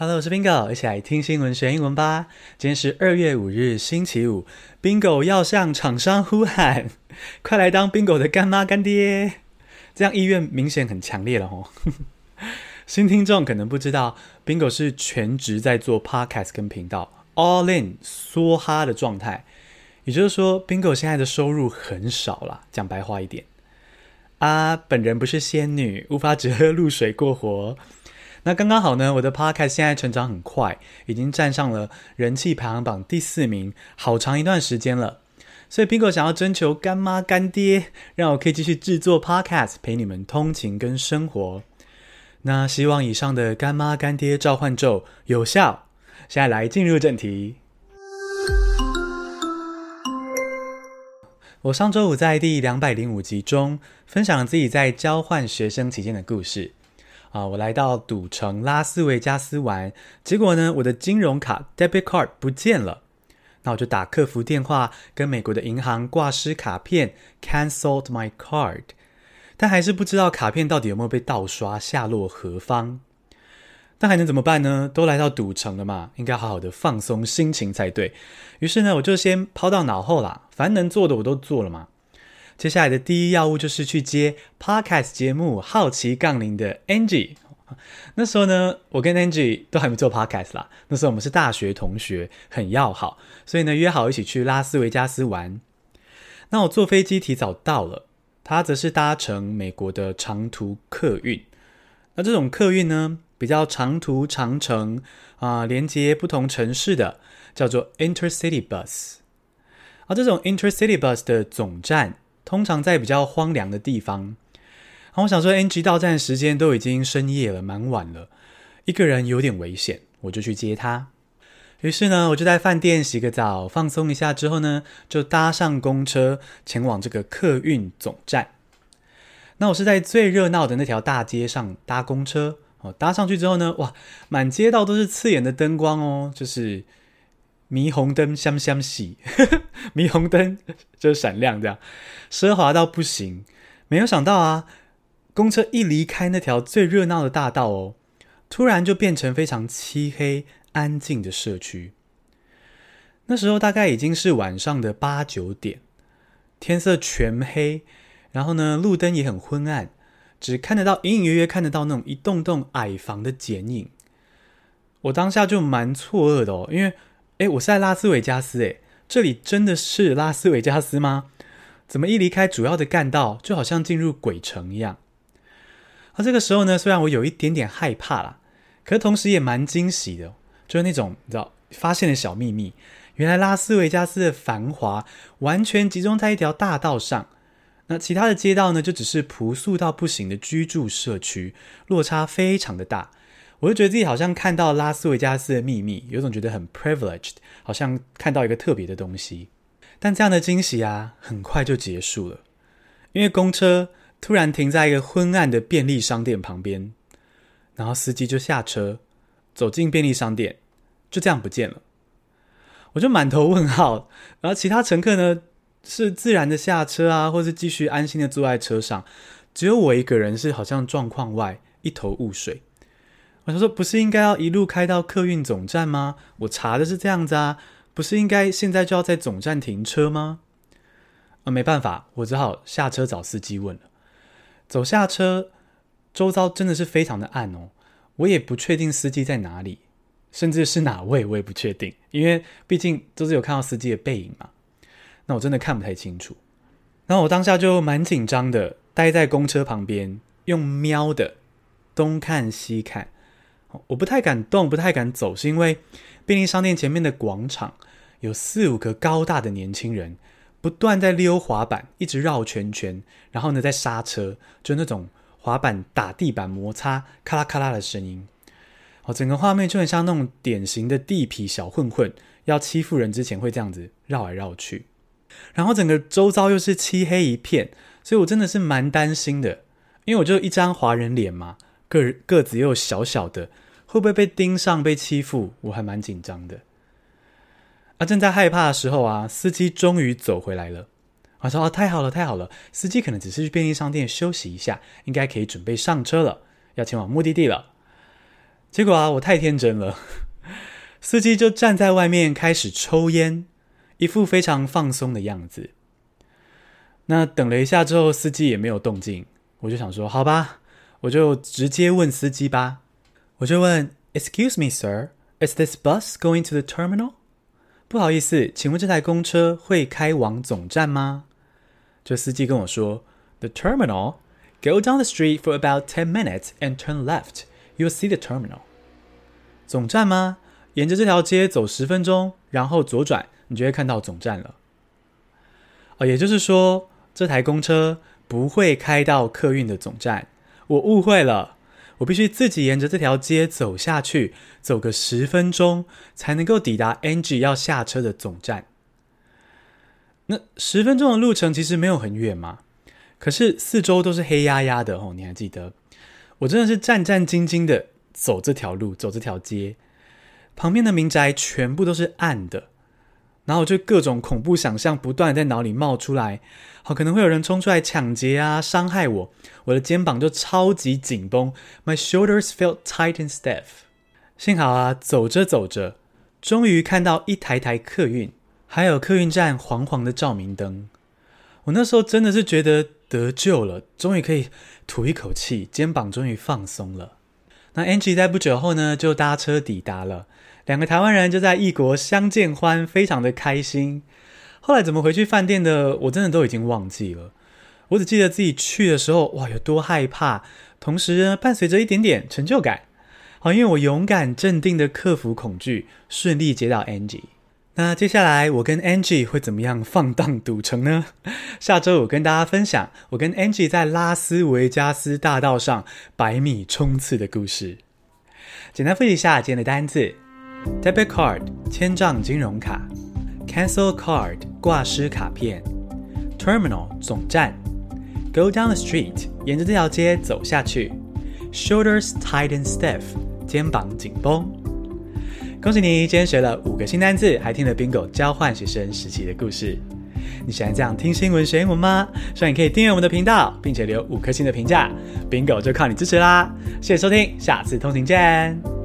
Hello，我是 Bingo，一起来听新闻学英文吧。今天是二月五日，星期五。Bingo 要向厂商呼喊，快来当 Bingo 的干妈干爹，这样意愿明显很强烈了哦。新听众可能不知道，Bingo 是全职在做 Podcast 跟频道，all in 梭哈的状态。也就是说，Bingo 现在的收入很少啦。讲白话一点，啊，本人不是仙女，无法只喝露水过活。那刚刚好呢，我的 podcast 现在成长很快，已经站上了人气排行榜第四名，好长一段时间了。所以苹果想要征求干妈干爹，让我可以继续制作 podcast 陪你们通勤跟生活。那希望以上的干妈干爹召唤咒有效。现在来进入正题。我上周五在第两百零五集中分享了自己在交换学生期间的故事。啊，我来到赌城拉斯维加斯玩，结果呢，我的金融卡 debit card 不见了。那我就打客服电话跟美国的银行挂失卡片，cancelled my card，但还是不知道卡片到底有没有被盗刷，下落何方。那还能怎么办呢？都来到赌城了嘛，应该好好的放松心情才对。于是呢，我就先抛到脑后啦，反正能做的我都做了嘛。接下来的第一要务就是去接 Podcast 节目《好奇杠铃》的 Angie。那时候呢，我跟 Angie 都还没做 Podcast 啦。那时候我们是大学同学，很要好，所以呢约好一起去拉斯维加斯玩。那我坐飞机提早到了，他则是搭乘美国的长途客运。那这种客运呢，比较长途长程啊，连接不同城市的，叫做 Intercity Bus。而这种 Intercity Bus 的总站，通常在比较荒凉的地方。我想说，NG 到站时间都已经深夜了，蛮晚了，一个人有点危险，我就去接她。于是呢，我就在饭店洗个澡，放松一下之后呢，就搭上公车前往这个客运总站。那我是在最热闹的那条大街上搭公车，哦，搭上去之后呢，哇，满街道都是刺眼的灯光哦，就是。霓虹灯闪闪烁，霓虹 灯就是闪亮，这样奢华到不行。没有想到啊，公车一离开那条最热闹的大道哦，突然就变成非常漆黑安静的社区。那时候大概已经是晚上的八九点，天色全黑，然后呢，路灯也很昏暗，只看得到隐隐约约看得到那种一栋栋矮房的剪影。我当下就蛮错愕的哦，因为。诶，我是在拉斯维加斯，诶，这里真的是拉斯维加斯吗？怎么一离开主要的干道，就好像进入鬼城一样？而这个时候呢，虽然我有一点点害怕啦，可同时也蛮惊喜的，就是那种你知道发现的小秘密。原来拉斯维加斯的繁华完全集中在一条大道上，那其他的街道呢，就只是朴素到不行的居住社区，落差非常的大。我就觉得自己好像看到拉斯维加斯的秘密，有种觉得很 privileged，好像看到一个特别的东西。但这样的惊喜啊，很快就结束了，因为公车突然停在一个昏暗的便利商店旁边，然后司机就下车，走进便利商店，就这样不见了。我就满头问号，然后其他乘客呢，是自然的下车啊，或是继续安心的坐在车上，只有我一个人是好像状况外，一头雾水。他说：“不是应该要一路开到客运总站吗？我查的是这样子啊，不是应该现在就要在总站停车吗？”啊，没办法，我只好下车找司机问了。走下车，周遭真的是非常的暗哦，我也不确定司机在哪里，甚至是哪位我也不确定，因为毕竟都是有看到司机的背影嘛。那我真的看不太清楚。然后我当下就蛮紧张的，待在公车旁边，用瞄的，东看西看。我不太敢动，不太敢走，是因为便利商店前面的广场有四五个高大的年轻人，不断在溜滑板，一直绕圈圈，然后呢在刹车，就那种滑板打地板摩擦咔啦咔啦的声音。哦，整个画面就很像那种典型的地痞小混混要欺负人之前会这样子绕来绕去，然后整个周遭又是漆黑一片，所以我真的是蛮担心的，因为我就一张华人脸嘛。个个子又小小的，会不会被盯上被欺负？我还蛮紧张的。啊，正在害怕的时候啊，司机终于走回来了。我说：“哦，太好了，太好了！司机可能只是去便利商店休息一下，应该可以准备上车了，要前往目的地了。”结果啊，我太天真了，司机就站在外面开始抽烟，一副非常放松的样子。那等了一下之后，司机也没有动静，我就想说，好吧，我就直接问司机吧。我就问，Excuse me, sir, is this bus going to the terminal？不好意思，请问这台公车会开往总站吗？这司机跟我说，The terminal, go down the street for about ten minutes and turn left. You'll see the terminal. 总站吗？沿着这条街走十分钟，然后左转，你就会看到总站了。哦，也就是说。这台公车不会开到客运的总站，我误会了。我必须自己沿着这条街走下去，走个十分钟才能够抵达 Angie 要下车的总站。那十分钟的路程其实没有很远嘛，可是四周都是黑压压的哦。你还记得？我真的是战战兢兢的走这条路，走这条街，旁边的民宅全部都是暗的。然后就各种恐怖想象不断在脑里冒出来，好，可能会有人冲出来抢劫啊，伤害我，我的肩膀就超级紧绷，My shoulders felt tight and stiff。幸好啊，走着走着，终于看到一台台客运，还有客运站黄黄的照明灯。我那时候真的是觉得得救了，终于可以吐一口气，肩膀终于放松了。那 Angie 在不久后呢，就搭车抵达了。两个台湾人就在异国相见欢，非常的开心。后来怎么回去饭店的，我真的都已经忘记了。我只记得自己去的时候，哇，有多害怕，同时呢，伴随着一点点成就感。好，因为我勇敢镇定的克服恐惧，顺利接到 Angie。那接下来我跟 Angie 会怎么样放荡赌城呢？下周我跟大家分享我跟 Angie 在拉斯维加斯大道上百米冲刺的故事。简单复习一下今天的单字。Debit card 千账金融卡，Cancel card 挂失卡片，Terminal 总站，Go down the street 沿着这条街走下去，Shoulders tight and stiff 肩膀紧绷。恭喜你，今天学了五个新单字，还听了 Bingo 交换学生时期的故事。你喜欢这样听新闻学英文吗？希望你可以订阅我们的频道，并且留五颗星的评价，Bingo 就靠你支持啦！谢谢收听，下次通勤见。